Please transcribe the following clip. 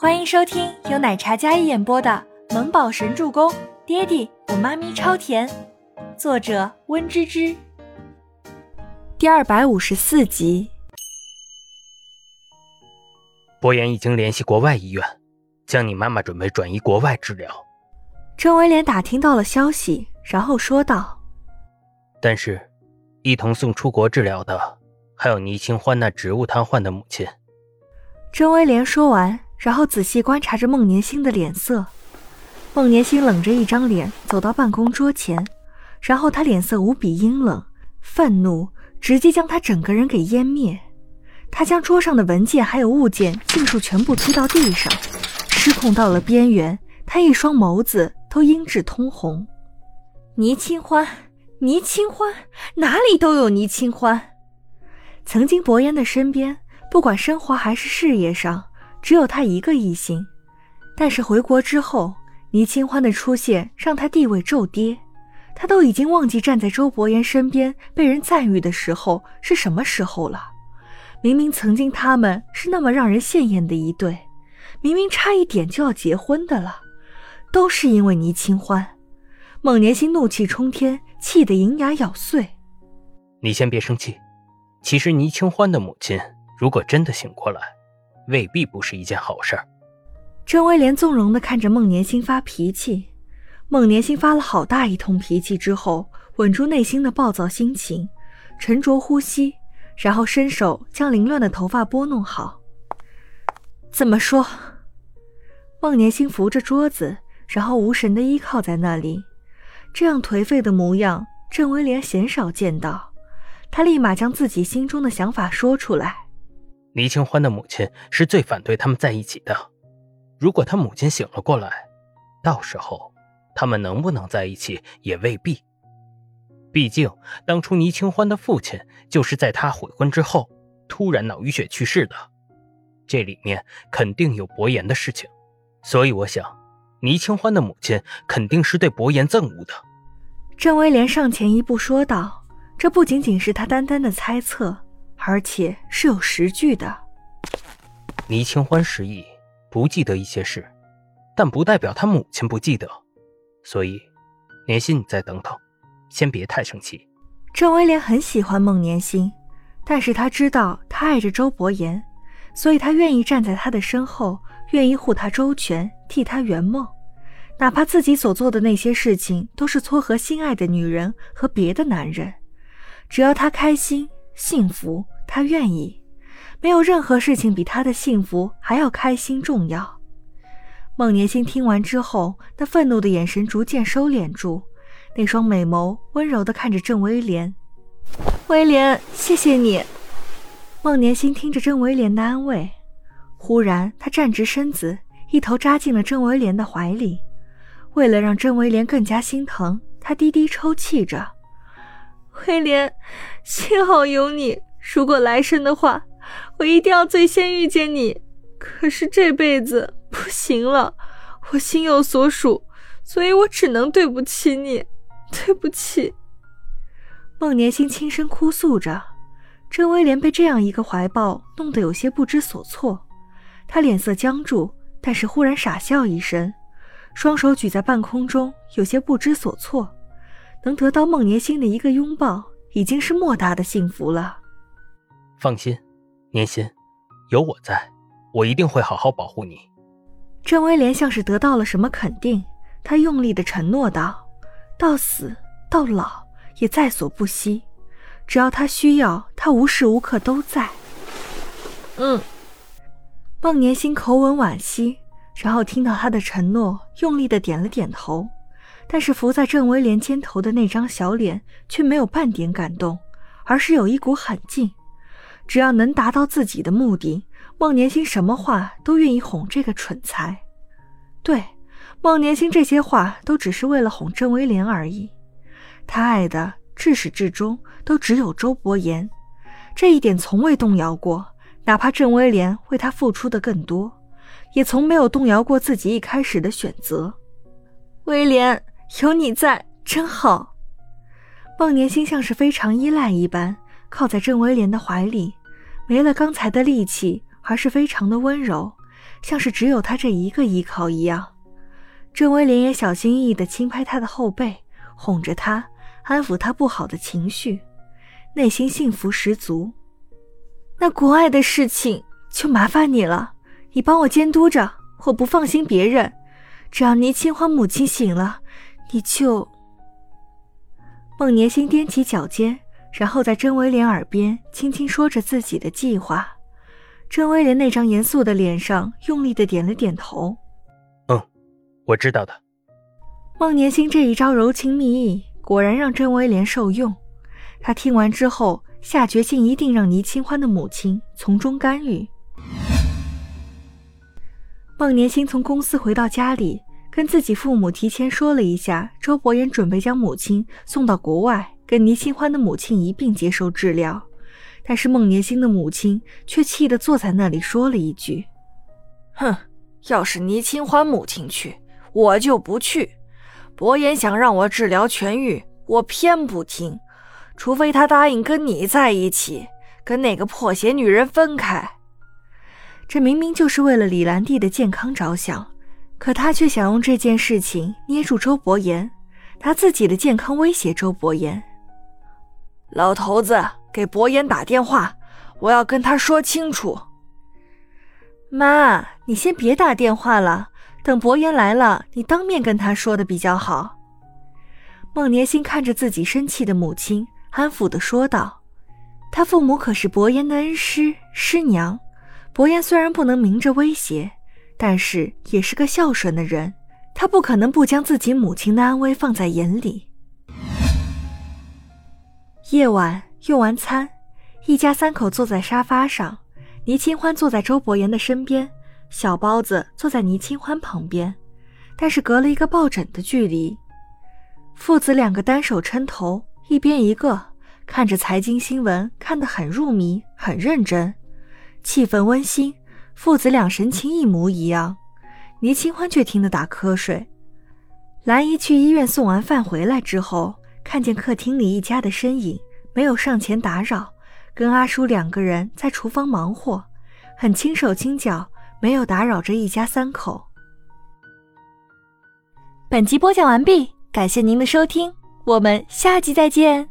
欢迎收听由奶茶嘉一演播的《萌宝神助攻》，爹地我妈咪超甜，作者温芝芝。第二百五十四集。博言已经联系国外医院，将你妈妈准备转移国外治疗。郑威廉打听到了消息，然后说道：“但是，一同送出国治疗的还有倪清欢那植物瘫痪的母亲。”郑威廉说完。然后仔细观察着孟年星的脸色，孟年星冷着一张脸走到办公桌前，然后他脸色无比阴冷，愤怒直接将他整个人给湮灭。他将桌上的文件还有物件尽数全部推到地上，失控到了边缘，他一双眸子都阴鸷通红。倪清欢，倪清欢，哪里都有倪清欢。曾经薄烟的身边，不管生活还是事业上。只有他一个异性，但是回国之后，倪清欢的出现让他地位骤跌。他都已经忘记站在周伯言身边被人赞誉的时候是什么时候了。明明曾经他们是那么让人羡艳的一对，明明差一点就要结婚的了，都是因为倪清欢。孟年心怒气冲天，气得银牙咬碎。你先别生气，其实倪清欢的母亲如果真的醒过来。未必不是一件好事儿。郑威廉纵容地看着孟年星发脾气，孟年星发了好大一通脾气之后，稳住内心的暴躁心情，沉着呼吸，然后伸手将凌乱的头发拨弄好。怎么说？孟年星扶着桌子，然后无神地依靠在那里，这样颓废的模样，郑威廉鲜少见到。他立马将自己心中的想法说出来。倪清欢的母亲是最反对他们在一起的。如果他母亲醒了过来，到时候他们能不能在一起也未必。毕竟当初倪清欢的父亲就是在他悔婚之后突然脑淤血去世的，这里面肯定有薄言的事情。所以我想，倪清欢的母亲肯定是对薄言憎恶的。郑威廉上前一步说道：“这不仅仅是他单单的猜测。”而且是有实据的。倪清欢失忆，不记得一些事，但不代表他母亲不记得。所以，年心，你再等等，先别太生气。郑威廉很喜欢孟年心，但是他知道他爱着周伯言，所以他愿意站在他的身后，愿意护他周全，替他圆梦，哪怕自己所做的那些事情都是撮合心爱的女人和别的男人，只要他开心。幸福，他愿意，没有任何事情比他的幸福还要开心重要。孟年心听完之后，那愤怒的眼神逐渐收敛住，那双美眸温柔地看着郑威廉。威廉，谢谢你。孟年心听着郑威廉的安慰，忽然他站直身子，一头扎进了郑威廉的怀里。为了让郑威廉更加心疼，他低低抽泣着。威廉，幸好有你。如果来生的话，我一定要最先遇见你。可是这辈子不行了，我心有所属，所以我只能对不起你，对不起。孟年星轻声哭诉着，郑威廉被这样一个怀抱弄得有些不知所措，他脸色僵住，但是忽然傻笑一声，双手举在半空中，有些不知所措。能得到孟年星的一个拥抱，已经是莫大的幸福了。放心，年心，有我在，我一定会好好保护你。郑威廉像是得到了什么肯定，他用力的承诺道：“到死到老也在所不惜，只要他需要，他无时无刻都在。”嗯。孟年心口吻惋惜，然后听到他的承诺，用力的点了点头。但是伏在郑威廉肩头的那张小脸却没有半点感动，而是有一股狠劲。只要能达到自己的目的，孟年星什么话都愿意哄这个蠢材。对，孟年星这些话都只是为了哄郑威廉而已。他爱的至始至终都只有周伯言，这一点从未动摇过。哪怕郑威廉为他付出的更多，也从没有动摇过自己一开始的选择。威廉。有你在真好，孟年心像是非常依赖一般，靠在郑威廉的怀里，没了刚才的力气，而是非常的温柔，像是只有他这一个依靠一样。郑威廉也小心翼翼地轻拍他的后背，哄着他，安抚他不好的情绪，内心幸福十足。那国外的事情就麻烦你了，你帮我监督着，我不放心别人。只要倪清欢母亲醒了，你就……孟年心踮起脚尖，然后在甄威廉耳边轻轻说着自己的计划。甄威廉那张严肃的脸上用力的点了点头：“嗯，我知道的。”孟年心这一招柔情蜜意，果然让甄威廉受用。他听完之后，下决心一定让倪清欢的母亲从中干预。孟年心从公司回到家里，跟自己父母提前说了一下，周伯言准备将母亲送到国外，跟倪清欢的母亲一并接受治疗。但是孟年星的母亲却气得坐在那里，说了一句：“哼，要是倪清欢母亲去，我就不去。伯言想让我治疗痊愈，我偏不听，除非他答应跟你在一起，跟那个破鞋女人分开。”这明明就是为了李兰娣的健康着想，可他却想用这件事情捏住周伯言，拿自己的健康威胁周伯言。老头子，给伯言打电话，我要跟他说清楚。妈，你先别打电话了，等伯言来了，你当面跟他说的比较好。孟年心看着自己生气的母亲，安抚的说道：“他父母可是伯言的恩师师娘。”伯言虽然不能明着威胁，但是也是个孝顺的人，他不可能不将自己母亲的安危放在眼里。夜晚用完餐，一家三口坐在沙发上，倪清欢坐在周伯言的身边，小包子坐在倪清欢旁边，但是隔了一个抱枕的距离。父子两个单手撑头，一边一个，看着财经新闻，看得很入迷，很认真。气氛温馨，父子俩神情一模一样。倪清欢却听得打瞌睡。兰姨去医院送完饭回来之后，看见客厅里一家的身影，没有上前打扰，跟阿叔两个人在厨房忙活，很轻手轻脚，没有打扰着一家三口。本集播讲完毕，感谢您的收听，我们下集再见。